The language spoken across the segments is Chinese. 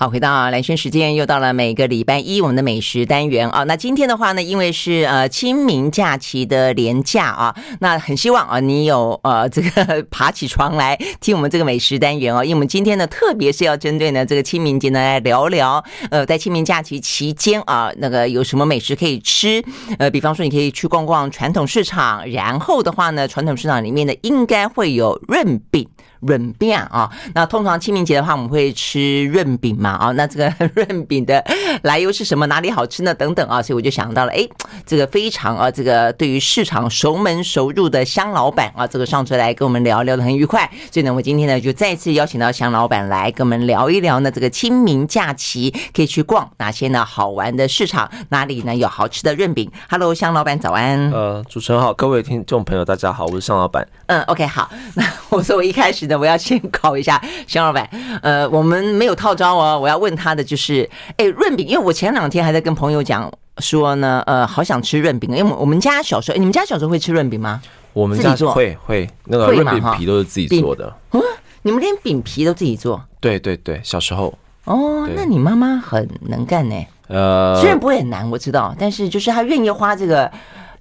好，回到蓝轩时间，又到了每个礼拜一我们的美食单元啊。那今天的话呢，因为是呃清明假期的连假啊，那很希望啊你有呃这个爬起床来听我们这个美食单元哦。因为我们今天呢，特别是要针对呢这个清明节呢来聊聊，呃，在清明假期期间啊，那个有什么美食可以吃？呃，比方说你可以去逛逛传统市场，然后的话呢，传统市场里面呢应该会有润饼。润饼啊，那通常清明节的话，我们会吃润饼嘛啊，那这个 润饼的来由是什么？哪里好吃呢？等等啊，所以我就想到了，哎，这个非常啊，这个对于市场熟门熟路的香老板啊，这个上车来跟我们聊聊的很愉快。所以呢，我今天呢就再次邀请到香老板来跟我们聊一聊呢，这个清明假期可以去逛哪些呢好玩的市场，哪里呢有好吃的润饼？Hello，香老板早安。呃，主持人好，各位听众朋友大家好，我是香老板。嗯，OK，好，那我说我一开始。我要先 考一下肖老板，呃，我们没有套招哦。我要问他的就是，哎，润饼，因为我前两天还在跟朋友讲说呢，呃，好想吃润饼，因为我们家小时候，你们家小时候会吃润饼吗？我们家会会，那个润饼皮都是自己做的。嗯，你们连饼皮都自己做？对对对，小时候。哦，那你妈妈很能干呢。呃，虽然不会很难，我知道，但是就是她愿意花这个。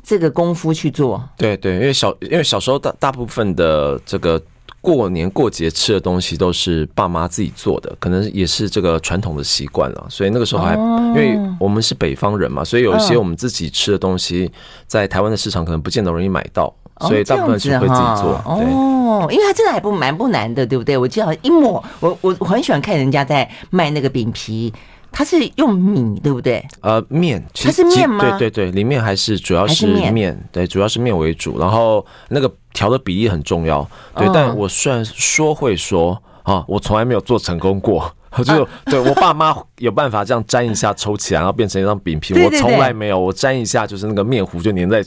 这个功夫去做，对对，因为小因为小时候大大部分的这个过年过节吃的东西都是爸妈自己做的，可能也是这个传统的习惯了，所以那个时候还因为我们是北方人嘛，所以有一些我们自己吃的东西在台湾的市场可能不见得容易买到，所以大部分是会自己做。哦，因为它真的还不蛮不难的，对不对？我记得一抹，我我我很喜欢看人家在卖那个饼皮。它是用米，对不对？呃，面，其实它是面吗？对对对，里面还是主要是面，对，主要是面为主。然后那个调的比例很重要，对。哦、但我虽然说会说啊，我从来没有做成功过，就对我爸妈有办法这样粘一下抽起来，然后变成一张饼皮，我从来没有，我粘一下就是那个面糊就粘在。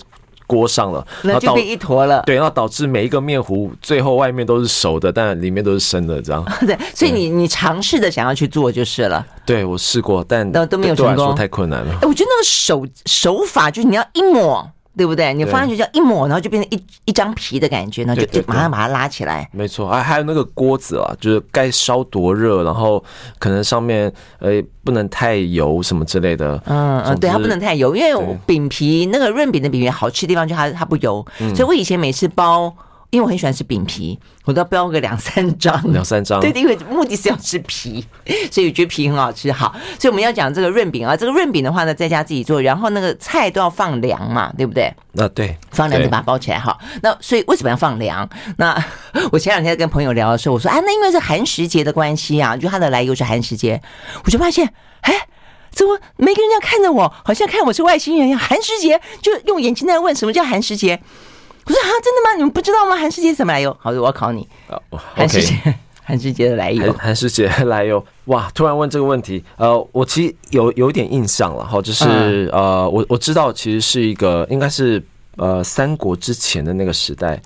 锅上了，那就变一坨了。对，然后导致每一个面糊最后外面都是熟的，但里面都是生的，这样。对，所以你你尝试的想要去做就是了。对，我试过，但都都没有成功，说太困难了。哎，我觉得那个手手法就是你要一抹。对不对？你放上去叫一抹，然后就变成一一张皮的感觉，然后就马上把它拉起来。没错，还还有那个锅子啊，就是该烧多热，然后可能上面呃不能太油什么之类的。嗯嗯，对，它不能太油，因为饼皮那个润饼的饼皮好吃的地方就它它不油，所以我以前每次包。因为我很喜欢吃饼皮，我都要包个两三张，两三张。对，因为目的是要吃皮，所以我觉得皮很好吃。好，所以我们要讲这个润饼啊，这个润饼的话呢，在家自己做，然后那个菜都要放凉嘛，对不对？那对，放凉就把它包起来哈。那所以为什么要放凉？那我前两天跟朋友聊的时候，我说啊，那因为是寒食节的关系啊，就它的来由是寒食节，我就发现，哎，怎么每个人家看着我，好像看我是外星人一样？寒食节就用眼睛在问什么叫寒食节。我说啊，真的吗？你们不知道吗？韩世杰怎么来由？好的，我要考你。韩世杰，韩世杰 的来由。韩世杰的来由，哇！突然问这个问题，呃，我其实有有点印象了哈，就是呃，我我知道其实是一个应该是呃三国之前的那个时代。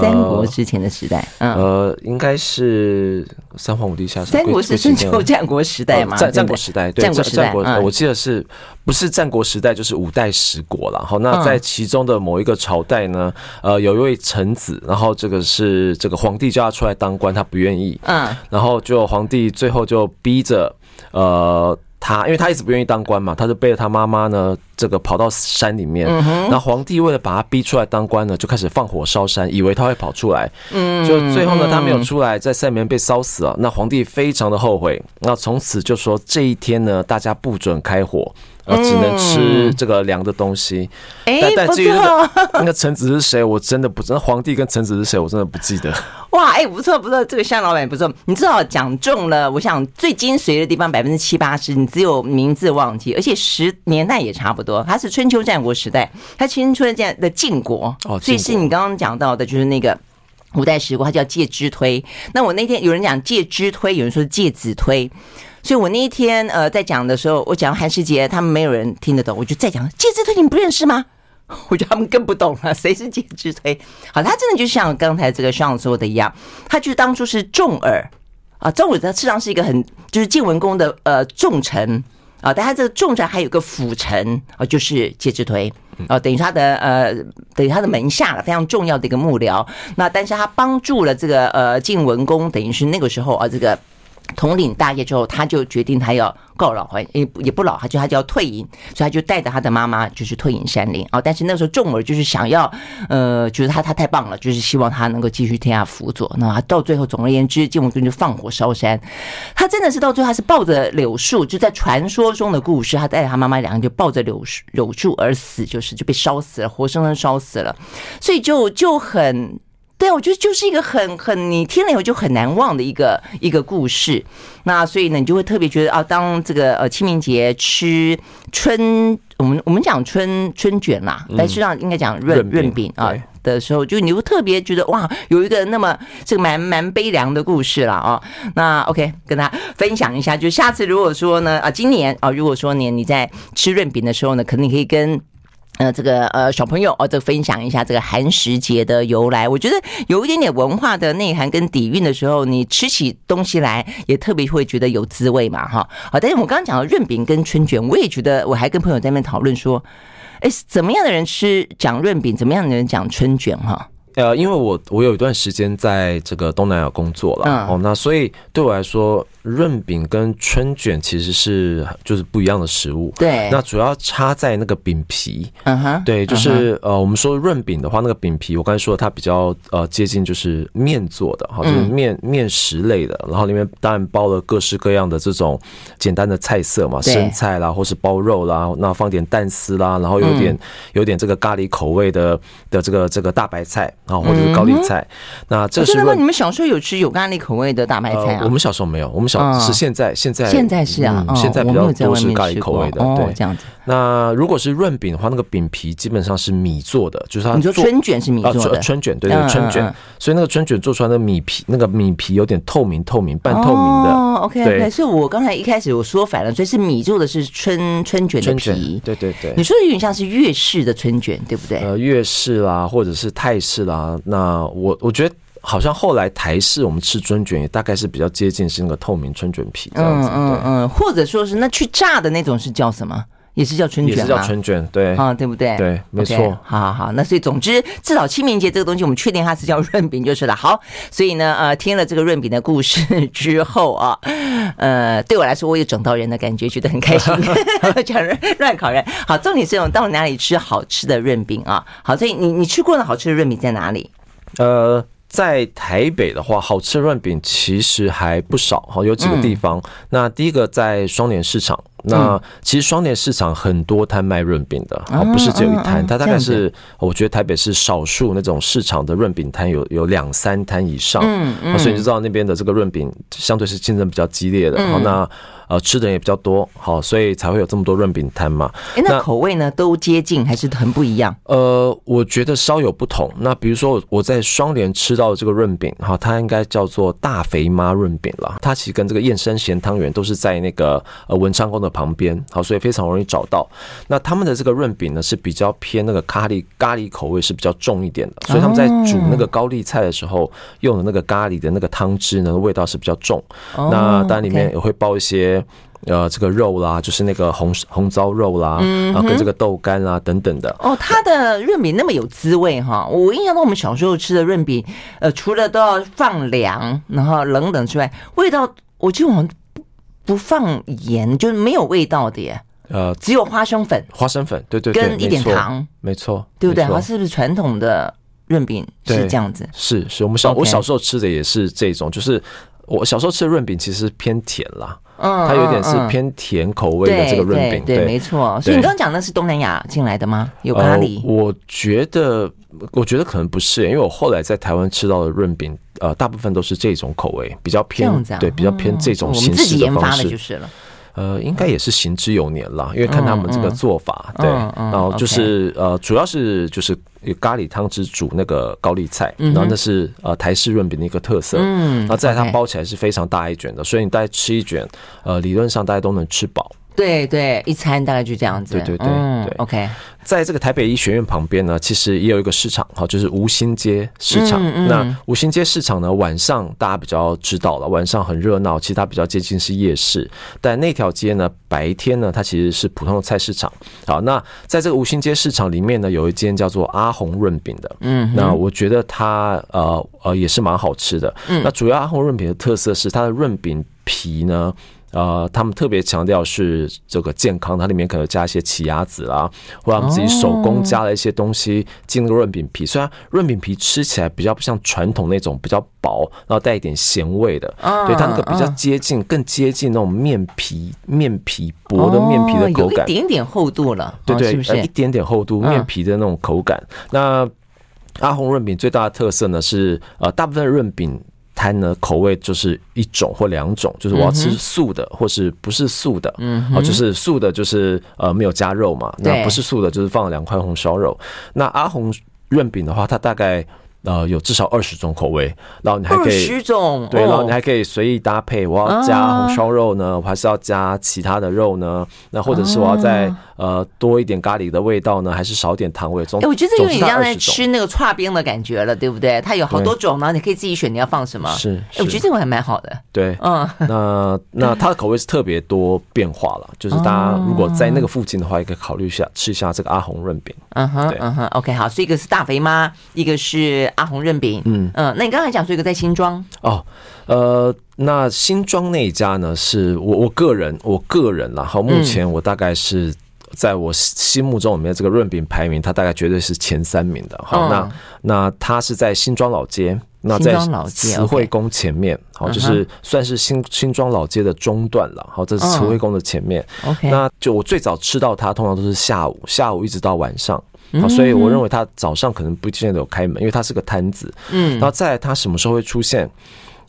三国之前的时代，嗯，呃，应该是三皇五帝下。三国是春秋战国时代嘛？战战国时代，对，战国时代。我记得是不是战国时代就是五代十国了？好，那在其中的某一个朝代呢，呃，有一位臣子，然后这个是这个皇帝叫他出来当官，他不愿意，嗯，然后就皇帝最后就逼着，呃。他因为他一直不愿意当官嘛，他就背着他妈妈呢，这个跑到山里面。那皇帝为了把他逼出来当官呢，就开始放火烧山，以为他会跑出来。嗯，就最后呢，他没有出来，在山里面被烧死了。那皇帝非常的后悔，那从此就说这一天呢，大家不准开火。呃，只能吃这个凉的东西。嗯、但但至于那个那个臣子是谁，我真的不知道。皇帝跟臣子是谁，我真的不记得。哇，哎，不错不错，这个香老板不错。你至少讲中了，我想最精髓的地方百分之七八十，你只有名字忘记，而且时年代也差不多。他是春秋战国时代，他青春这样的晋国，哦，所以是你刚刚讲到的，就是那个五代十国，他叫介之推。那我那天有人讲介之推，有人说介子推。所以我那一天呃在讲的时候，我讲韩世杰，他们没有人听得懂，我就再讲介之推，你们不认识吗？我觉得他们更不懂了，谁是介之推？好，他真的就像刚才这个上说的一样，他就是当初是重耳啊，重耳他实上是一个很就是晋文公的呃重臣啊，但他这个重臣还有个辅臣啊，就是介之推啊，等于他的呃等于他的门下了非常重要的一个幕僚。那但是他帮助了这个呃晋文公，等于是那个时候啊这个。统领大业之后，他就决定他要告老还也也不老，他就他就要退隐，所以他就带着他的妈妈就是退隐山林啊。但是那时候重耳就是想要，呃，觉得他他太棒了，就是希望他能够继续天下辅佐。那到最后，总而言之，晋文公就放火烧山。他真的是到最后，他是抱着柳树，就在传说中的故事，他带着他妈妈两个就抱着柳树柳树而死，就是就被烧死了，活生生烧死了。所以就就很。对，我觉得就是一个很很你听了以后就很难忘的一个一个故事。那所以呢，你就会特别觉得啊，当这个呃清明节吃春，我们我们讲春春卷啦，但实际上应该讲润润饼啊的时候，就你会特别觉得哇，有一个那么这个蛮蛮悲凉的故事了啊。那 OK，跟大家分享一下，就下次如果说呢啊，今年啊，如果说呢你在吃润饼的时候呢，可能你可以跟。呃，这个呃小朋友哦，这个分享一下这个寒食节的由来。我觉得有一点点文化的内涵跟底蕴的时候，你吃起东西来也特别会觉得有滋味嘛，哈。好，但是我刚刚讲的润饼跟春卷，我也觉得，我还跟朋友在那边讨论说，哎，怎么样的人吃讲润饼，怎么样的人讲春卷，哈。呃，因为我我有一段时间在这个东南亚工作了，嗯、哦，那所以对我来说。润饼跟春卷其实是就是不一样的食物，对。那主要差在那个饼皮，嗯哼，对，就是呃，我们说润饼的话，那个饼皮，我刚才说它比较呃接近就是面做的哈，就是面面食类的，然后里面当然包了各式各样的这种简单的菜色嘛，生菜啦，或是包肉啦，那放点蛋丝啦，然后有点有点这个咖喱口味的的这个这个大白菜啊，或者是高丽菜。那这是真的吗？你们小时候有吃有咖喱口味的大白菜啊？我们小时候没有，我们小。是现在，现在现在是啊，现在比较多是咖喱口味的，对，这样子。那如果是润饼的话，那个饼皮基本上是米做的，就是它。你说春卷是米做的，春卷对对，春卷。所以那个春卷做出来的米皮，那个米皮有点透明、透明、半透明的。哦，OK OK。所以我刚才一开始我说反了，所以是米做的是春春卷的皮。对对对。你说的有点像是粤式的春卷，对不对？呃，粤式啦，或者是泰式啦。那我我觉得。好像后来台式我们吃春卷也大概是比较接近是那个透明春卷皮这样子，嗯嗯嗯，或者说是那去炸的那种是叫什么？也是叫春卷吗？也是叫春卷，对啊，对不对？对，没错。好好好，那所以总之至少清明节这个东西我们确定它是叫润饼就是了。好，所以呢，呃，听了这个润饼的故事之后啊，呃，对我来说我有整到人的感觉，觉得很开心，讲人乱考人。好，重点是我到哪里吃好吃的润饼啊？好，所以你你吃过的好吃的润饼在哪里？呃。在台北的话，好吃的润饼其实还不少哈，有几个地方。那第一个在双联市场。那其实双连市场很多摊卖润饼的，啊，不是只有一摊，它大概是我觉得台北是少数那种市场的润饼摊有有两三摊以上，嗯，所以你就知道那边的这个润饼相对是竞争比较激烈的。好，那呃吃的人也比较多，好，所以才会有这么多润饼摊嘛。哎，那口味呢都接近还是很不一样？呃，我觉得稍有不同。那比如说我在双联吃到的这个润饼，哈，它应该叫做大肥妈润饼了。它其实跟这个燕山咸汤圆都是在那个呃文昌宫的。旁边好，所以非常容易找到。那他们的这个润饼呢，是比较偏那个咖喱咖喱口味，是比较重一点的。所以他们在煮那个高丽菜的时候，用的那个咖喱的那个汤汁呢，味道是比较重。那当然里面也会包一些呃这个肉啦，就是那个红红糟肉啦，然后跟这个豆干啦等等的。哦，它的润饼那么有滋味哈！我印象中我们小时候吃的润饼，呃，除了都要放凉，然后冷冷之外，味道我记得我们。不放盐就是没有味道的耶，呃，只有花生粉，花生粉，对对对，跟一点糖，没错，对不对？它是不是传统的润饼是这样子？是是，我们小我小时候吃的也是这种，就是我小时候吃的润饼其实偏甜啦，嗯，它有点是偏甜口味的这个润饼，对，没错。所以你刚刚讲的是东南亚进来的吗？有咖喱？我觉得，我觉得可能不是，因为我后来在台湾吃到的润饼。呃，大部分都是这种口味，比较偏，啊、对，比较偏这种形式的方式。就是了。呃，应该也是行之有年了，因为看他们这个做法，嗯、对，然后就是、嗯、呃，主要是就是咖喱汤汁煮那个高丽菜，嗯、然后那是呃台式润饼的一个特色。嗯，然后再它包起来是非常大一卷的，所以你大概吃一卷，呃，理论上大家都能吃饱。对对，一餐大概就这样子。对对对，嗯、对，OK。在这个台北医学院旁边呢，其实也有一个市场，哈，就是吴兴街市场。嗯嗯、那吴兴街市场呢，晚上大家比较知道了，晚上很热闹，其实它比较接近是夜市。但那条街呢，白天呢，它其实是普通的菜市场。好，那在这个吴兴街市场里面呢，有一间叫做阿红润饼的。嗯，那我觉得它呃呃也是蛮好吃的。嗯，那主要阿红润饼的特色是它的润饼。皮呢。呃，他们特别强调是这个健康，它里面可能加一些奇亚籽啦，或者他们自己手工加了一些东西进那个润饼皮。虽然润饼皮吃起来比较不像传统那种比较薄，然后带一点咸味的，对，它那个比较接近，更接近那种面皮面皮薄的面皮的口感，一点点厚度了，对对，是不是？一点点厚度面皮的那种口感。那阿鸿润饼最大的特色呢是，呃，大部分润饼。摊呢，口味就是一种或两种，就是我要吃素的，或是不是素的。嗯，哦，就是素的，就是呃没有加肉嘛。那不是素的，就是放了两块红烧肉。那阿红润饼的话，它大概。呃，有至少二十种口味，然后你还可以二十种，对，然后你还可以随意搭配。我要加红烧肉呢，我还是要加其他的肉呢？那或者是我要再呃多一点咖喱的味道呢，还是少点糖味？总哎，我觉得这有点像在吃那个串冰的感觉了，对不对？它有好多种呢，你可以自己选你要放什么。是，我觉得这个还蛮好的。对，嗯，那那 它的口味是特别多变化了，就是大家如果在那个附近的话，也可以考虑一下吃一下这个阿红润饼。嗯哼，嗯哼，OK，好，所以一个是大肥妈，一个是。阿红润饼，嗯嗯，那你刚才讲说一个在新庄哦，呃，那新庄那一家呢，是我我个人我个人啦，好，目前我大概是在我心目中里面这个润饼排名，它大概绝对是前三名的。好，那那它是在新庄老街，那在慈惠宫前面，好，就是算是新新庄老街的中段了。好，这是慈惠宫的前面。OK，那就我最早吃到它，通常都是下午，下午一直到晚上。好，所以我认为他早上可能不见得有开门，因为他是个摊子。嗯，然后再来他什么时候会出现？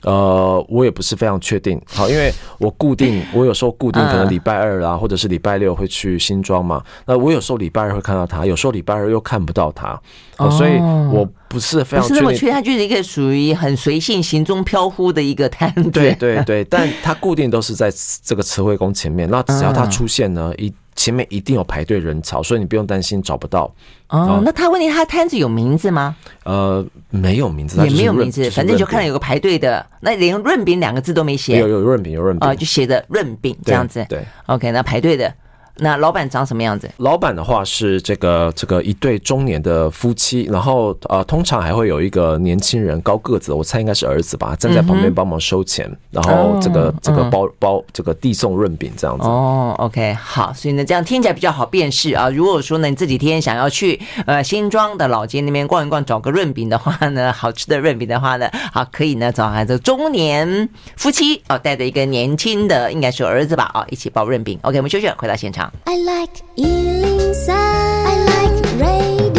呃，我也不是非常确定。好，因为我固定，我有时候固定可能礼拜二啊，或者是礼拜六会去新庄嘛。那我有时候礼拜二会看到他，有时候礼拜二又看不到他。哦，所以我不是非常确定。不是那么确定，他就是一个属于很随性、行踪飘忽的一个摊子。对对对，但他固定都是在这个慈惠宫前面。那只要他出现呢，一。前面一定有排队人潮，所以你不用担心找不到。哦，那他问你，他摊子有名字吗？呃，没有名字，也没有名字，反正就看到有个排队的，那连润饼两个字都没写。有有润饼，有润饼啊，就写的润饼这样子。对，OK，那排队的。那老板长什么样子？老板的话是这个这个一对中年的夫妻，然后呃，通常还会有一个年轻人高个子，我猜应该是儿子吧，站在旁边帮忙收钱，嗯、然后这个、哦、这个包包这个递送润饼这样子。哦，OK，好，所以呢，这样听起来比较好辨识啊。如果说呢，你这几天想要去呃新庄的老街那边逛一逛，找个润饼的话呢，好吃的润饼的话呢，好，可以呢找这个中年夫妻哦，带着一个年轻的应该是儿子吧啊，一起包润饼。OK，我们休息，回到现场。I like 103, I like radio。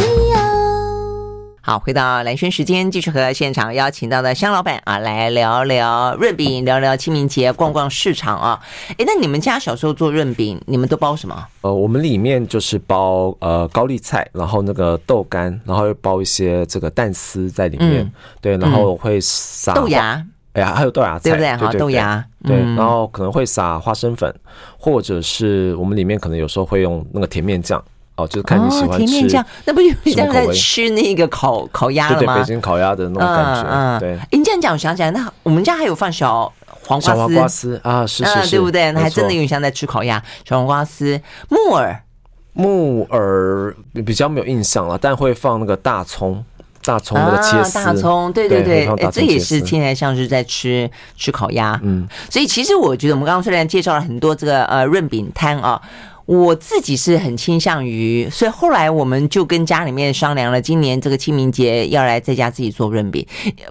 好，回到蓝轩时间，继续和现场邀请到的香老板啊来聊聊润饼，聊聊清明节，逛逛市场啊。哎，那你们家小时候做润饼，你们都包什么？呃，我们里面就是包呃高丽菜，然后那个豆干，然后又包一些这个蛋丝在里面，嗯、对，然后会撒豆芽。哎呀，还有豆芽菜，对不对？好，豆芽，对，然后可能会撒花生粉，或者是我们里面可能有时候会用那个甜面酱哦，就是看你喜欢吃。甜面酱，那不就像在吃那个烤烤鸭吗？对对，北京烤鸭的那种感觉。嗯，对。你这样讲，我想起来，那我们家还有放小黄瓜丝，小黄瓜丝啊，是是是，对不对？那还真的有点像在吃烤鸭。小黄瓜丝，木耳，木耳比较没有印象了，但会放那个大葱。大葱那个切丝，大葱，对对对，哎，这也是听起来像是在吃吃烤鸭，嗯，所以其实我觉得我们刚刚虽然介绍了很多这个呃润饼摊啊。我自己是很倾向于，所以后来我们就跟家里面商量了，今年这个清明节要来在家自己做润饼，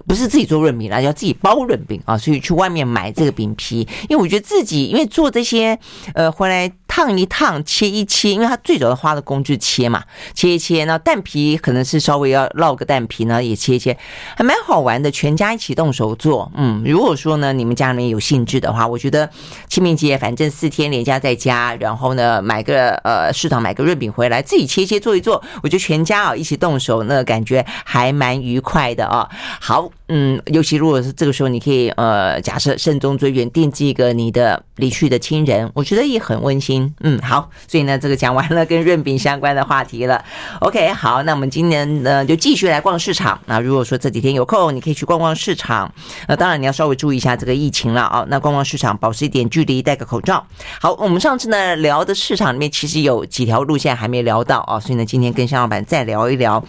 不是自己做润饼啦，要自己包润饼啊，所以去外面买这个饼皮，因为我觉得自己因为做这些，呃，回来烫一烫，切一切，因为它最主要花的工具切嘛，切一切，那蛋皮可能是稍微要烙个蛋皮呢，也切一切，还蛮好玩的，全家一起动手做，嗯，如果说呢你们家里面有兴致的话，我觉得清明节反正四天连假在家，然后呢。买个呃市场买个润饼回来，自己切切做一做，我觉得全家啊一起动手，那感觉还蛮愉快的啊。好，嗯，尤其如果是这个时候，你可以呃假设慎终追远，惦记一个你的离去的亲人，我觉得也很温馨。嗯，好，所以呢，这个讲完了跟润饼相关的话题了。OK，好，那我们今年呢就继续来逛市场。那如果说这几天有空，你可以去逛逛市场。那当然你要稍微注意一下这个疫情了啊。那逛逛市场，保持一点距离，戴个口罩。好，我们上次呢聊的市场里面其实有几条路线还没聊到啊，所以呢，今天跟香老板再聊一聊。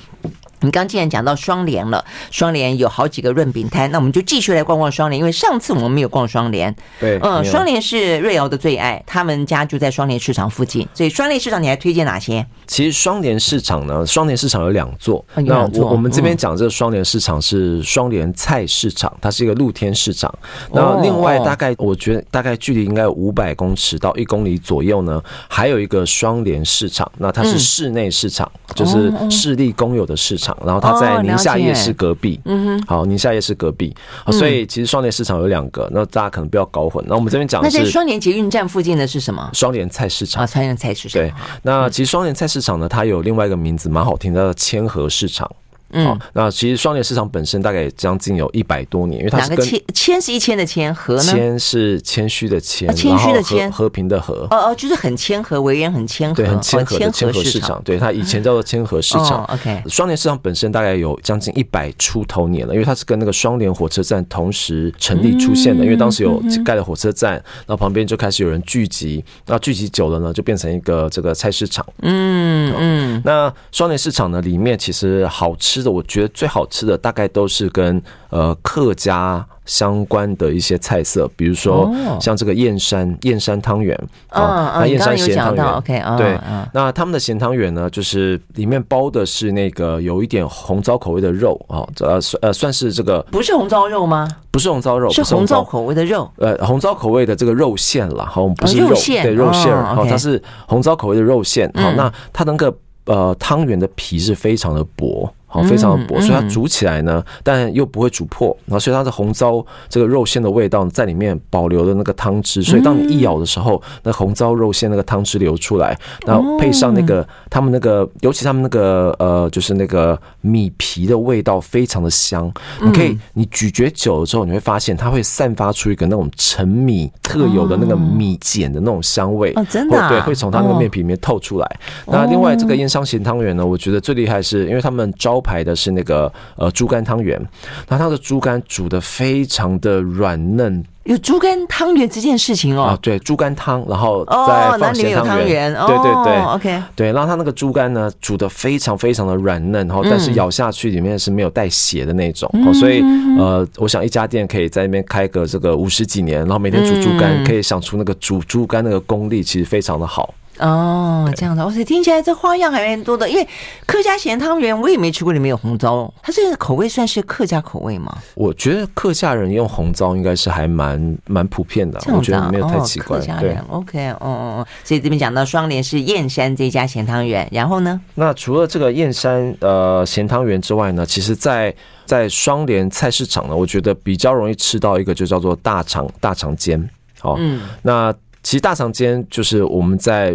你刚既然讲到双联了，双联有好几个润饼摊，那我们就继续来逛逛双联，因为上次我们没有逛双联。对，嗯，双联是瑞瑶的最爱，他们家就在双联市场附近，所以双联市场你还推荐哪些？其实双联市场呢，双联市场有两座，哦、那我我们这边讲这个双联市场是双联菜市场，它是一个露天市场。那另外大概我觉得大概距离应该有五百公尺到一公里左右呢，还有一个双联市场，那它是室内市场，嗯、就是市立公有的市场。然后它在宁夏夜市隔壁，嗯哼，好，宁夏夜市隔壁，所以其实双联市场有两个，那大家可能不要搞混。那我们这边讲的是，那在双联捷运站附近的是什么？双联菜市场啊，双联菜市场。对，那其实双联菜市场呢，它有另外一个名字，蛮好听叫做千和市场。嗯，那其实双联市场本身大概将近有一百多年，因为它是跟谦谦是一千的谦，和呢谦是谦虚的谦，谦虚的谦，和平的和。哦哦，就是很谦和，为人很谦和，对，很谦和的谦和市场。对，它以前叫做谦和市场。OK，双联市场本身大概有将近一百出头年了，因为它是跟那个双联火车站同时成立出现的，因为当时有盖了火车站，然后旁边就开始有人聚集，那聚集久了呢，就变成一个这个菜市场。嗯嗯，那双联市场呢，里面其实好吃的，我觉得最好。吃的大概都是跟呃客家相关的一些菜色，比如说像这个燕山燕山汤圆啊，那燕山咸汤圆，OK，对，那他们的咸汤圆呢，就是里面包的是那个有一点红糟口味的肉啊，呃算呃算是这个不是红糟肉吗？不是红糟肉，是红糟口味的肉，呃红糟口味的这个肉馅了，好，不是肉馅，对肉馅，好，它是红糟口味的肉馅，好，那它那个呃汤圆的皮是非常的薄。好，非常的薄，所以它煮起来呢，但又不会煮破，然后所以它的红糟这个肉馅的味道在里面保留了那个汤汁，所以当你一咬的时候，那红糟肉馅那个汤汁流出来，然后配上那个他们那个，尤其他们那个呃，就是那个米皮的味道非常的香，你可以你咀嚼久了之后，你会发现它会散发出一个那种陈米特有的那个米碱的那种香味，哦，真的，对，会从它那个面皮里面透出来。那另外这个燕香咸汤圆呢，我觉得最厉害是因为他们招牌的是那个呃猪肝汤圆，那它的猪肝煮的非常的软嫩。有猪肝汤圆这件事情哦？啊，对，猪肝汤，然后再放咸汤圆。哦、对对对，OK，对，然后它那个猪肝呢煮的非常非常的软嫩，然后但是咬下去里面是没有带血的那种，嗯、所以呃，我想一家店可以在那边开个这个五十几年，然后每天煮猪肝，可以想出那个煮猪肝那个功力，其实非常的好。哦，这样子，而且听起来这花样还蛮多的。因为客家咸汤圆我也没吃过，里面有红糟，它这个口味算是客家口味吗？我觉得客家人用红糟应该是还蛮蛮普遍的，我觉得没有太奇怪。客家人，OK，哦哦哦，所以这边讲到双联是燕山这家咸汤圆，然后呢？那除了这个燕山呃咸汤圆之外呢，其实在在双联菜市场呢，我觉得比较容易吃到一个就叫做大肠大肠煎，哦，嗯，那。其实大肠煎就是我们在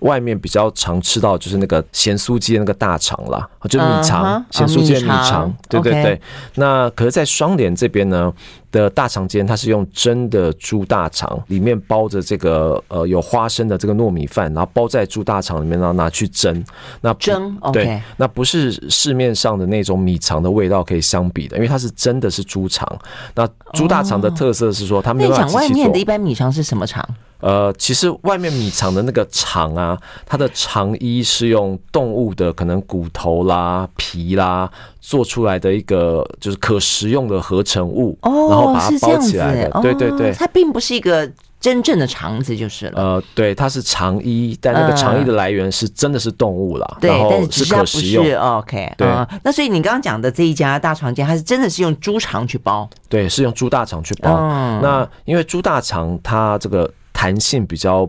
外面比较常吃到，就是那个咸酥鸡的那个大肠啦，就是米肠，咸酥鸡的米肠，对对对。那可是，在双连这边呢的大肠煎，它是用蒸的猪大肠，里面包着这个呃有花生的这个糯米饭，然后包在猪大肠里面，然后拿去蒸。那蒸，对，那不是市面上的那种米肠的味道可以相比的，因为它是真的是猪肠。那猪大肠的特色是说，它没有办法外面的一般米肠是什么肠？呃，其实外面米肠的那个肠啊，它的肠衣是用动物的可能骨头啦、皮啦做出来的一个就是可食用的合成物，哦，然后把它包起来的。哦、对对对，它并不是一个真正的肠子就是了。呃，对，它是肠衣，但那个肠衣的来源是真的是动物啦。对、嗯，但是是可食用。OK，对、嗯。那所以你刚刚讲的这一家大肠煎，它是真的是用猪肠去包？对，是用猪大肠去包。嗯、那因为猪大肠它这个。弹性比较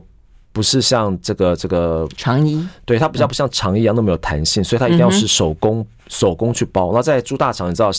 不是像这个这个肠衣，对，它比较不像肠衣一样那么有弹性，所以它一定要是手工。手工去包，那在猪大肠，你知道，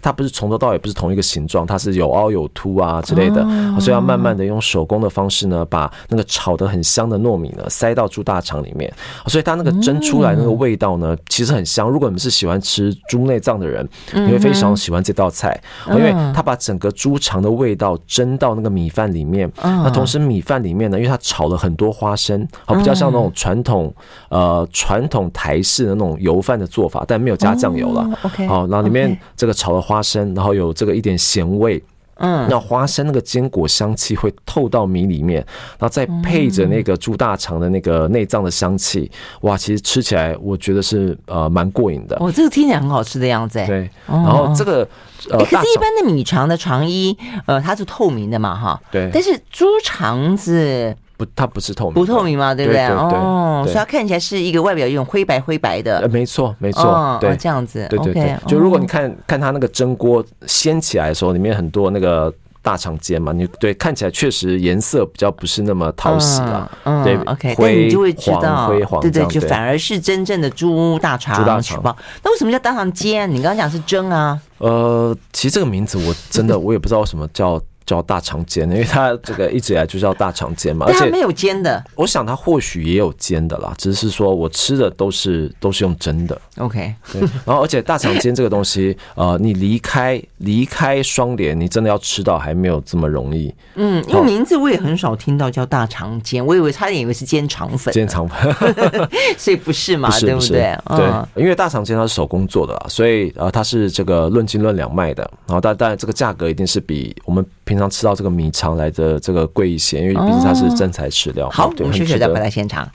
它不是从头到尾不是同一个形状，它是有凹有凸啊之类的，所以要慢慢的用手工的方式呢，把那个炒的很香的糯米呢塞到猪大肠里面，所以它那个蒸出来那个味道呢，其实很香。如果你们是喜欢吃猪内脏的人，你会非常喜欢这道菜，因为它把整个猪肠的味道蒸到那个米饭里面，那同时米饭里面呢，因为它炒了很多花生，好，比较像那种传统呃传统台式的那种油饭的做法，但没有加。酱油了，OK，好，然后里面这个炒的花生，然后有这个一点咸味，嗯，那花生那个坚果香气会透到米里面，然后再配着那个猪大肠的那个内脏的香气，哇，其实吃起来我觉得是呃蛮过瘾的。哦，这个听起来很好吃的样子。对，然后这个呃，可是一般的米肠的肠衣，呃，它是透明的嘛，哈。对。但是猪肠子不，它不是透明，不透明嘛，对不对？哦，所以它看起来是一个外表有种灰白灰白的。呃，没错，没错，对，这样子。对对对。就如果你看看它那个蒸锅掀起来的时候，里面很多那个。大肠尖嘛，你对看起来确实颜色比较不是那么讨喜了，嗯，对，OK，但你就会知道，灰黄，对对，就反而是真正的猪大肠。猪大肠，那为什么叫大肠尖？你刚刚讲是蒸啊？呃，其实这个名字我真的我也不知道为什么叫。叫大肠煎，因为它这个一直以来就叫大肠煎嘛，而且没有煎的。我想它或许也有煎的啦，只是说我吃的都是都是用蒸的。OK，对。然后而且大肠煎这个东西，呃，你离开离开双连，你真的要吃到还没有这么容易。嗯，因为名字我也很少听到叫大肠煎，我以为差点以为是煎肠粉，煎肠粉，所以不是嘛，对不对？对，因为大肠煎它是手工做的啦，所以呃它是这个论斤论两卖的，然后但但这个价格一定是比我们平常吃到这个米肠来的这个贵一些，因为毕竟它是真材实料。好，我们休息再回来现场。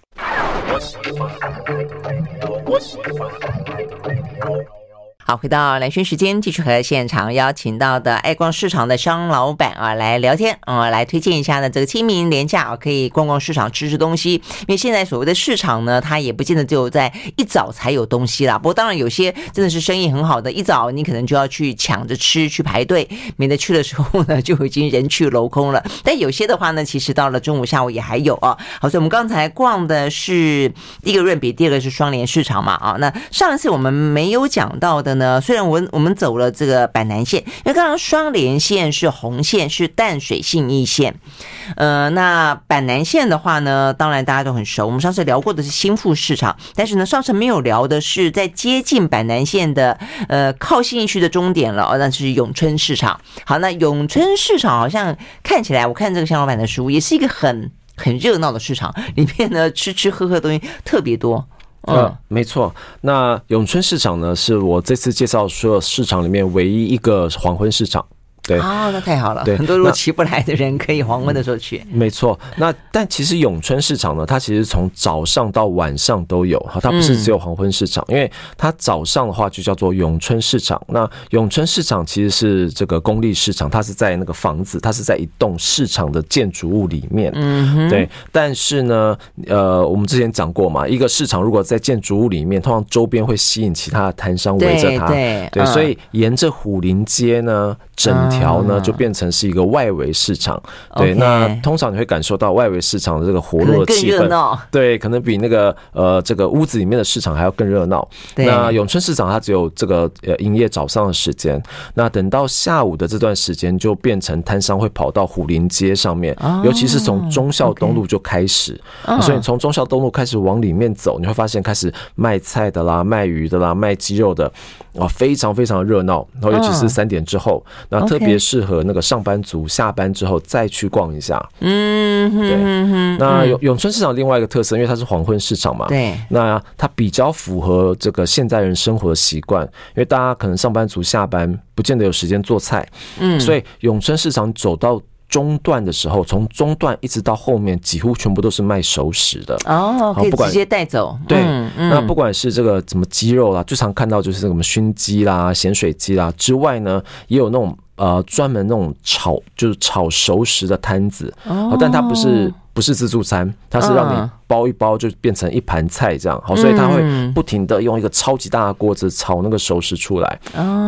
好，回到蓝轩时间，继续和现场邀请到的爱逛市场的商老板啊来聊天啊，来推荐一下呢这个清明连假啊可以逛逛市场吃吃东西。因为现在所谓的市场呢，它也不见得只有在一早才有东西啦。不过当然有些真的是生意很好的，一早你可能就要去抢着吃去排队，免得去的时候呢就已经人去楼空了。但有些的话呢，其实到了中午下午也还有啊。好，所以我们刚才逛的是第一个润笔，第二个是双联市场嘛啊。那上一次我们没有讲到的。呢，虽然我我们走了这个板南线，因为刚刚双连线是红线，是淡水信义线，呃，那板南线的话呢，当然大家都很熟。我们上次聊过的是新富市场，但是呢，上次没有聊的是在接近板南线的呃靠信义区的终点了，那是永春市场。好，那永春市场好像看起来，我看这个向老板的书，也是一个很很热闹的市场，里面呢吃吃喝喝的东西特别多。嗯，没错。那永春市场呢，是我这次介绍所有市场里面唯一一个黄昏市场。对啊，那太好了。对，很多如果起不来的人可以黄昏的时候去。没错。那但其实永春市场呢，它其实从早上到晚上都有哈，它不是只有黄昏市场，因为它早上的话就叫做永春市场。那永春市场其实是这个公立市场，它是在那个房子，它是在一栋市场的建筑物里面。嗯，对。但是呢，呃，我们之前讲过嘛，一个市场如果在建筑物里面，通常周边会吸引其他的摊商围着它。对对。所以沿着虎林街呢，整条呢就变成是一个外围市场，对，那通常你会感受到外围市场的这个活络的气氛，对，可能比那个呃这个屋子里面的市场还要更热闹。那永春市场它只有这个呃营业早上的时间，那等到下午的这段时间就变成摊商会跑到虎林街上面，尤其是从忠孝东路就开始，所以从忠孝东路开始往里面走，你会发现开始卖菜的啦、卖鱼的啦、卖鸡肉的，哇，非常非常的热闹。然后尤其是三点之后。那特别适合那个上班族下班之后再去逛一下。嗯，对。那永永春市场另外一个特色，因为它是黄昏市场嘛，对。那它比较符合这个现代人生活的习惯，因为大家可能上班族下班不见得有时间做菜，嗯，所以永春市场走到中段的时候，从中段一直到后面，几乎全部都是卖熟食的。哦，可以直接带走。对，那不管是这个什么鸡肉啦，最常看到就是什么熏鸡啦、咸水鸡啦之外呢，也有那种呃专门那种炒就是炒熟食的摊子，哦，但它不是不是自助餐，它是让你。包一包就变成一盘菜这样，好，所以它会不停的用一个超级大的锅子炒那个熟食出来，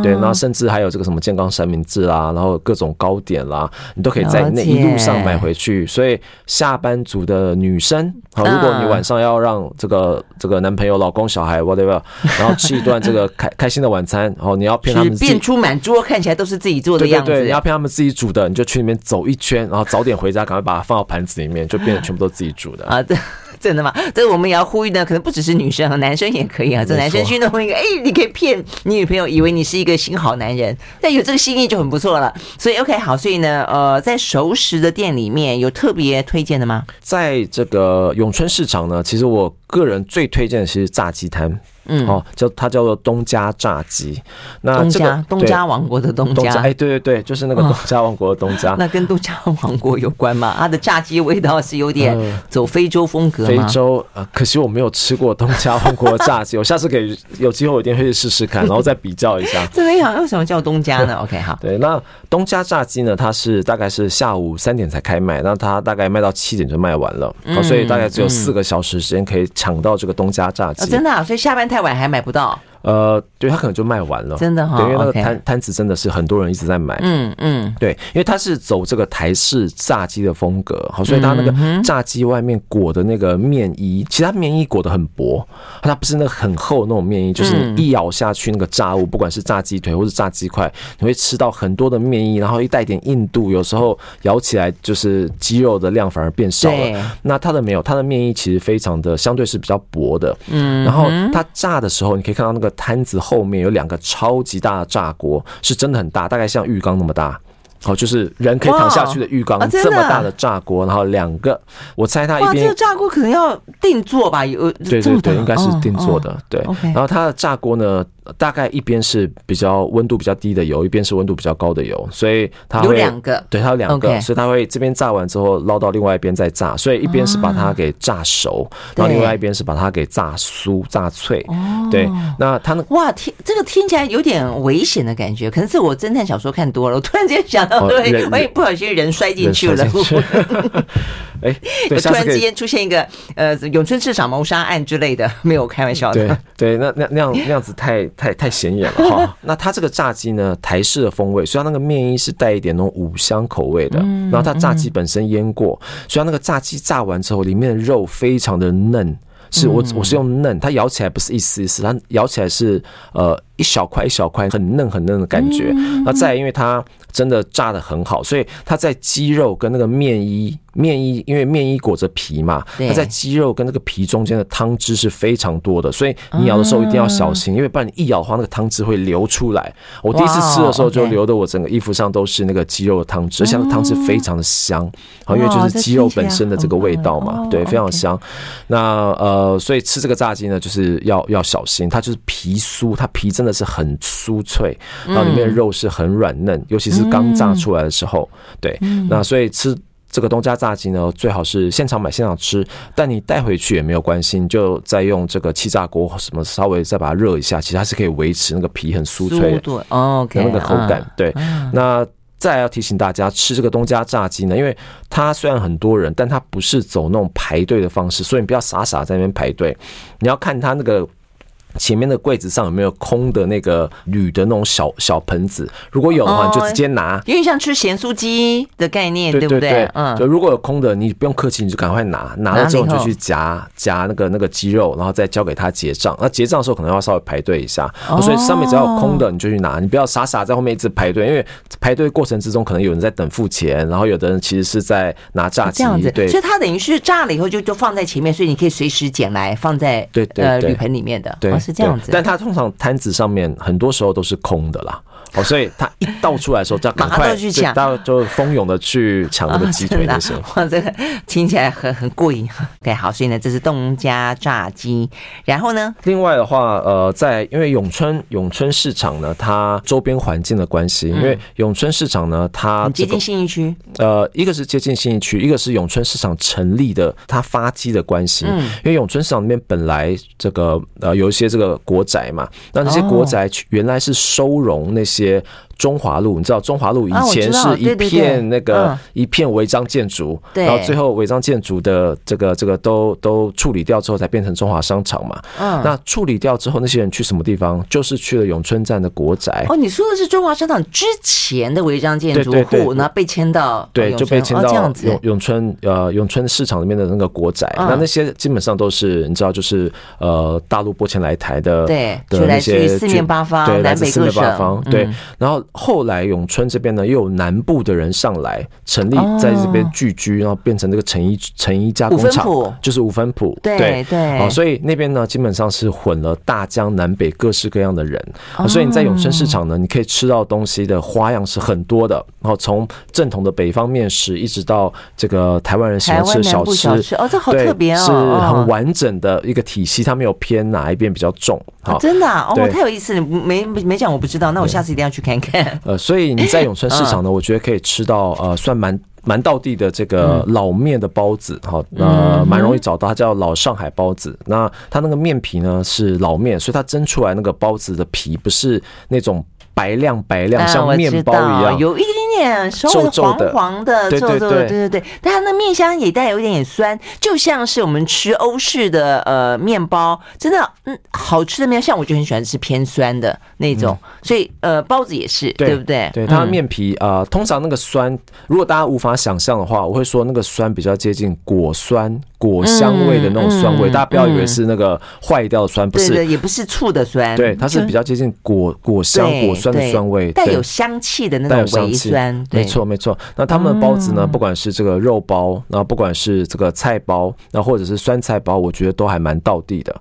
对，然后甚至还有这个什么健康三明治啦，然后各种糕点啦，你都可以在那一路上买回去。所以下班族的女生，好，如果你晚上要让这个这个男朋友、老公、小孩 whatever，然后吃一顿这个 开开心的晚餐，然后你要骗他们变出满桌看起来都是自己做的样子，对，你要骗他们自己煮的，你就去里面走一圈，然后早点回家，赶快把它放到盘子里面，就变得全部都自己煮的啊，对。真的吗？这个我们也要呼吁呢，可能不只是女生啊，男生也可以啊。这男生去弄一个，哎，你可以骗你女朋友，以为你是一个新好男人，但有这个心意就很不错了。所以 OK 好，所以呢，呃，在熟食的店里面有特别推荐的吗？在这个永春市场呢，其实我个人最推荐的是炸鸡摊。嗯，哦，叫它叫做东家炸鸡。那这个东家，东家王国的东家，哎，对对对，就是那个东家王国的东家。那跟东家王国有关吗？它的炸鸡味道是有点走非洲风格吗？非洲，呃，可惜我没有吃过东家王国的炸鸡，我下次可以有机会我一定会去试试看，然后再比较一下。这个好，为什么叫东家呢？OK，好。对，那东家炸鸡呢？它是大概是下午三点才开卖，那它大概卖到七点就卖完了，嗯，所以大概只有四个小时时间可以抢到这个东家炸鸡。真的，啊，所以下班太晚还买不到。呃，对，他可能就卖完了，真的哈、哦。对，因为那个摊摊子真的是很多人一直在买。嗯嗯，对，因为他是走这个台式炸鸡的风格，好，所以他那个炸鸡外面裹的那个面衣，其实它面衣裹得很薄，它不是那个很厚那种面衣，就是你一咬下去那个炸物，不管是炸鸡腿或是炸鸡块，你会吃到很多的面衣，然后一带点硬度，有时候咬起来就是鸡肉的量反而变少了。那它的没有，它的面衣其实非常的相对是比较薄的。嗯，然后它炸的时候，你可以看到那个。摊子后面有两个超级大的炸锅，是真的很大，大概像浴缸那么大。哦，就是人可以躺下去的浴缸，这么大的炸锅，然后两个，我猜它一边。这个炸锅可能要定做吧？有对对对，应该是定做的。对，然后它的炸锅呢？大概一边是比较温度比较低的油，一边是温度比较高的油，所以它会有两个，对，它有两个.所以它会这边炸完之后捞到另外一边再炸，所以一边是把它给炸熟，啊、然后另外一边是把它给炸酥、炸脆。对，那它那哇，听这个听起来有点危险的感觉，可能是我侦探小说看多了，我突然间想到，对，万一不小心人摔进去了。哎，突然之间出现一个呃永春市场谋杀案之类的，没有开玩笑的。对对，那那那样那样子太太太显眼了哈。那它这个炸鸡呢，台式的风味，虽然那个面衣是带一点那种五香口味的，然后它炸鸡本身腌过，虽然那个炸鸡炸完之后，里面的肉非常的嫩，是我我是用嫩，它咬起来不是一丝一丝，它咬起来是呃一小块一小块，很嫩很嫩的感觉。那再因为它真的炸的很好，所以它在鸡肉跟那个面衣。面衣，因为面衣裹着皮嘛，它在鸡肉跟那个皮中间的汤汁是非常多的，所以你咬的时候一定要小心，因为不然你一咬的话，那个汤汁会流出来。我第一次吃的时候就流的我整个衣服上都是那个鸡肉的汤汁，而且那汤汁非常的香，好，因为就是鸡肉本身的这个味道嘛，对，非常香。那呃，所以吃这个炸鸡呢，就是要要小心，它就是皮酥，它皮真的是很酥脆，然后里面的肉是很软嫩，尤其是刚炸出来的时候，对，那所以吃。这个东家炸鸡呢，最好是现场买现场吃，但你带回去也没有关系，你就再用这个气炸锅什么稍微再把它热一下，其实它是可以维持那个皮很酥脆的那个口感。对，那再要提醒大家，吃这个东家炸鸡呢，因为它虽然很多人，但它不是走那种排队的方式，所以你不要傻傻在那边排队，你要看它那个。前面的柜子上有没有空的那个铝的那种小小盆子？如果有的话，你就直接拿。因为像吃咸酥鸡的概念，对不对？嗯，就如果有空的，你不用客气，你就赶快拿。拿了之后你就去夹夹那个那个鸡肉，然后再交给他结账。那结账的时候可能要稍微排队一下，所以上面只要有空的你就去拿，你不要傻傻在后面一直排队，因为排队过程之中可能有人在等付钱，然后有的人其实是在拿炸鸡。这样子，对。所以它等于是炸了以后就就放在前面，所以你可以随时捡来放在对对呃铝盆里面的。对。是这样子，但他通常摊子上面很多时候都是空的啦。哦，所以他一倒出来的时候，就要赶快去抢，大家就蜂拥的去抢那个鸡腿的时候，哇，这个听起来很很过瘾。OK，，好，所以呢，这是东家炸鸡。然后呢，另外的话，呃，在因为永春永春市场呢，它周边环境的关系，因为永春市场呢，它接近信义区，呃，一个是接近信义区，一个是永春市场成立的它发迹的关系。嗯，因为永春市场那边本来这个呃有一些这个国宅嘛，那那些国宅原来是收容那些。些中华路，你知道中华路以前是一片那个一片违章建筑，然后最后违章建筑的这个这个都都处理掉之后，才变成中华商场嘛。嗯，那处理掉之后，那些人去什么地方？就是去了永春站的国宅。哦，你说的是中华商场之前的违章建筑户，然后被迁到对，就被迁到永永春呃永春市场里面的那个国宅。那那些基本上都是你知道，就是呃大陆拨迁来台的，对，就来自四面八方，对，来自四面八方，对。然后后来永春这边呢，又有南部的人上来成立，在这边聚居，然后变成这个成衣成衣加工厂，就是五分埔。对对，对。哦，所以那边呢，基本上是混了大江南北各式各样的人，所以你在永春市场呢，你可以吃到东西的花样是很多的。然后从正统的北方面食，一直到这个台湾人喜欢吃的小吃，哦，这好特别哦，是很完整的一个体系，它没有偏哪一边比较重。好，真的哦，太有意思了，没没讲我不知道，那我下次一定要去看看。呃，所以你在永春市场呢，我觉得可以吃到呃，算蛮蛮道地的这个老面的包子，好，呃，蛮容易找到，它叫老上海包子。那它那个面皮呢是老面，所以它蒸出来那个包子的皮不是那种。白亮白亮，像面包一样，有一点点稍微黄黄的，皱皱的，对。对对它那面香也带有一点点酸，就像是我们吃欧式的呃面包，真的嗯好吃的面，像我就很喜欢吃偏酸的那种，所以呃包子也是，对不对？对，它的面皮啊，通常那个酸，如果大家无法想象的话，我会说那个酸比较接近果酸。果香味的那种酸味，大家不要以为是那个坏掉的酸，不是，也不是醋的酸，对，它是比较接近果果香、果酸的酸味，带有香气的那种微酸，没错没错。那他们的包子呢，不管是这个肉包，然后不管是这个菜包，然后或者是酸菜包，我觉得都还蛮道地的。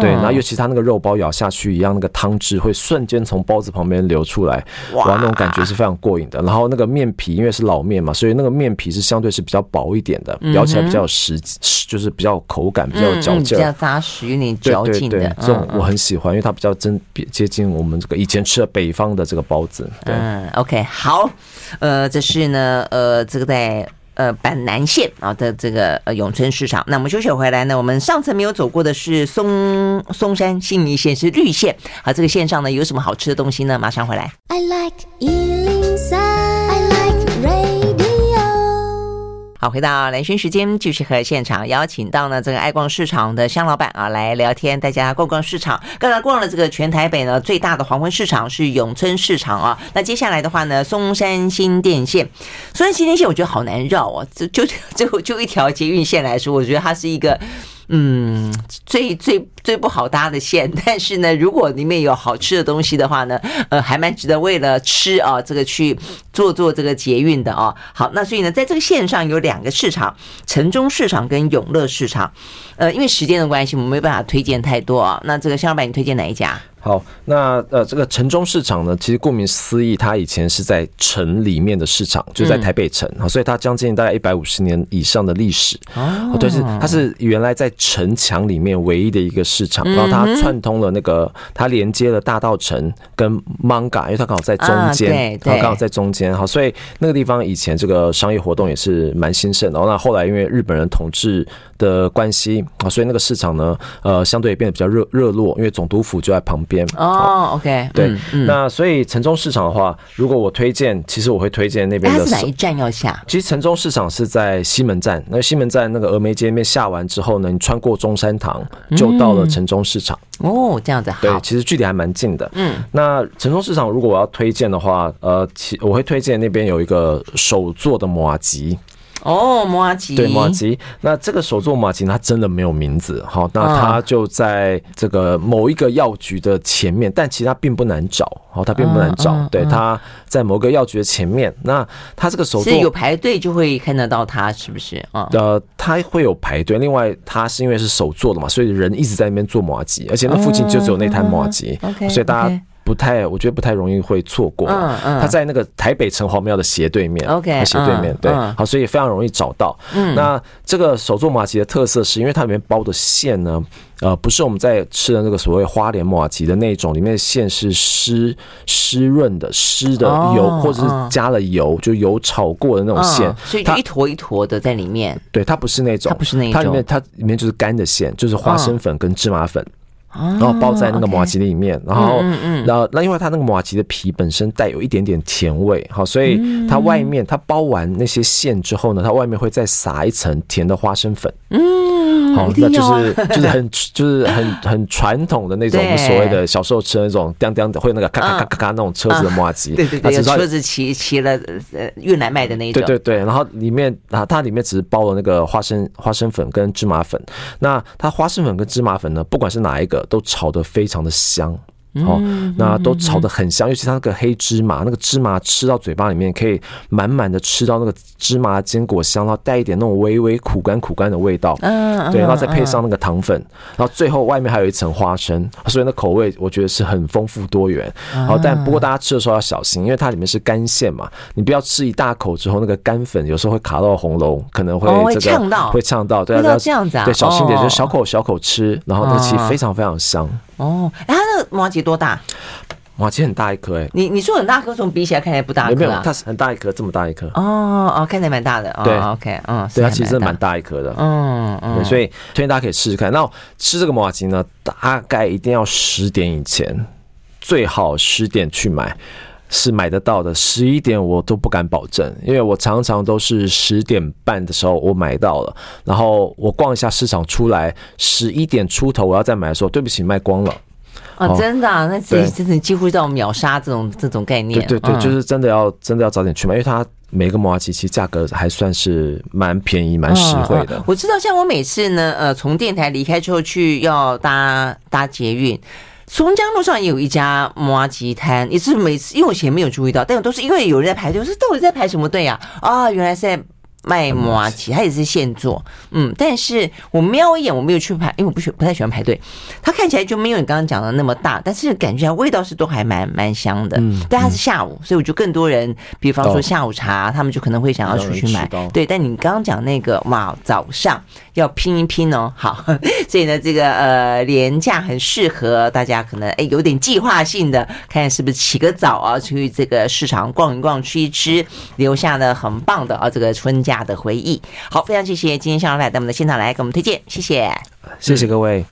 对，然后尤其他那个肉包咬下去一样，那个汤汁会瞬间从包子旁边流出来，哇，那种感觉是非常过瘾的。然后那个面皮因为是老面嘛，所以那个面皮是相对是比较薄一点的，咬起来比较有实际。就是比较有口感，比较有嚼劲，比较扎实，有点嚼劲的。这种我很喜欢，因为它比较真接近我们这个以前吃的北方的这个包子。对，嗯，OK，好，呃，这是呢，呃，这个在呃板南线啊的这个呃永春市场。那我们休息回来呢，我们上次没有走过的是松松山信义线，是绿线。啊，这个线上呢有什么好吃的东西呢？马上回来。I like 好，回到兰萱时间，继续和现场邀请到呢这个爱逛市场的香老板啊来聊天，大家逛逛市场。刚才逛了这个全台北呢最大的黄昏市场是永春市场啊，那接下来的话呢，松山新店线，松山新店线我觉得好难绕啊，就就就就一条捷运线来说，我觉得它是一个。嗯，最最最不好搭的线，但是呢，如果里面有好吃的东西的话呢，呃，还蛮值得为了吃啊，这个去做做这个捷运的啊。好，那所以呢，在这个线上有两个市场，城中市场跟永乐市场。呃，因为时间的关系，我们没办法推荐太多啊。那这个香老板，你推荐哪一家？好，那呃，这个城中市场呢，其实顾名思义，它以前是在城里面的市场，就在台北城啊，所以它将近大概一百五十年以上的历史。哦，对，是它是原来在城墙里面唯一的一个市场，然后它串通了那个，它连接了大道城跟 Manga，，因为它刚好在中间，它，刚好在中间，好，所以那个地方以前这个商业活动也是蛮兴盛的。然后那后来因为日本人统治的关系啊，所以那个市场呢，呃，相对也变得比较热热络，因为总督府就在旁边。哦，OK，对，那所以城中市场的话，如果我推荐，其实我会推荐那边的。哪一站要下？其实城中市场是在西门站，那西门站那个峨眉街那边下完之后呢，你穿过中山堂就到了城中市场。哦，这样子好。对，其实距离还蛮近的。嗯，那城中市场如果我要推荐的话，呃，其我会推荐那边有一个手做的麻糬。哦，麻糬对麻糬，那这个手做麻糬它真的没有名字，好，那它就在这个某一个药局的前面，但其实它并不难找，好，它并不难找，对，它在某个药局的前面，那它这个手做是有排队就会看得到它，是不是？啊，呃，它会有排队，另外它是因为是手做的嘛，所以人一直在那边做麻糬，而且那附近就只有那摊麻糬，所以大家。不太，我觉得不太容易会错过。嗯嗯，它在那个台北城隍庙的斜对面。OK，斜对面，对，好，所以非常容易找到。嗯，那这个手做麻糬的特色是因为它里面包的馅呢，呃，不是我们在吃的那个所谓花莲麻糬的那种，里面的馅是湿湿润的湿的油，或者是加了油，就油炒过的那种馅，所以就一坨一坨的在里面。对，它不是那种，它不是那种，它里面它里面就是干的馅，就是花生粉跟芝麻粉。然后包在那个麻吉里面，然后，然后那因为它那个麻吉的皮本身带有一点点甜味，好，所以它外面它包完那些馅之后呢，它外面会再撒一层甜的花生粉。嗯，好，那就是就是很 就是很很传统的那种我们所谓的小时候吃的那种当当的，会有那个咔咔咔咔咔那种车子的麻吉。对对对，有车子骑骑了呃运来卖的那一种。对对对，然后里面啊它里面只是包了那个花生花生粉跟芝麻粉。那它花生粉跟芝麻粉呢，不管是哪一个。都炒得非常的香。哦，那都炒得很香，尤其它那个黑芝麻，那个芝麻吃到嘴巴里面可以满满的吃到那个芝麻坚果香，然后带一点那种微微苦甘苦甘的味道。嗯，对，然后再配上那个糖粉，然后最后外面还有一层花生，所以那口味我觉得是很丰富多元。然后但不过大家吃的时候要小心，因为它里面是干馅嘛，你不要吃一大口之后那个干粉有时候会卡到喉咙，可能会这个会呛到。对，要这样子啊，对，小心点，就小口小口吃，然后那个其实非常非常香。哦，哎，它那个麻糬多大？哇，其实很大一颗哎。你你说很大颗，从比起来看起来不大颗，没有，它是很大一颗，这么大一颗。哦哦，看起来蛮大的。对，OK，嗯，对，它其实蛮大一颗的。嗯嗯，所以推荐大家可以试试看。那吃这个魔法鸡呢，大概一定要十点以前，最好十点去买。是买得到的，十一点我都不敢保证，因为我常常都是十点半的时候我买到了，然后我逛一下市场出来，十一点出头我要再买的时候，对不起，卖光了。哦，哦真的、啊，那这真的几乎到秒杀这种这种概念。对对对，就是真的要真的要早点去买，因为它每个麻糬其实价格还算是蛮便宜、蛮实惠的。我知道，像我每次呢，呃，从电台离开之后去要搭搭捷运。松江路上也有一家麻糬摊，也是每次因为我以前没有注意到，但我都是因为有人在排队，我说到底在排什么队啊？啊、哦，原来是在。卖麻糬，它也是现做，嗯，但是我瞄一眼，我没有去排，因为我不喜不太喜欢排队。它看起来就没有你刚刚讲的那么大，但是感觉味道是都还蛮蛮香的。嗯，但它是下午，所以我就更多人，比方说下午茶，他们就可能会想要出去买。对，但你刚刚讲那个哇，早上要拼一拼哦。好，所以呢，这个呃廉价很适合大家，可能哎有点计划性的，看是不是起个早啊，去这个市场逛一逛，吃一吃，留下呢很棒的啊这个春假的回忆。好，非常谢谢今天向老板在我们的现场来给我们推荐，谢谢，谢谢各位。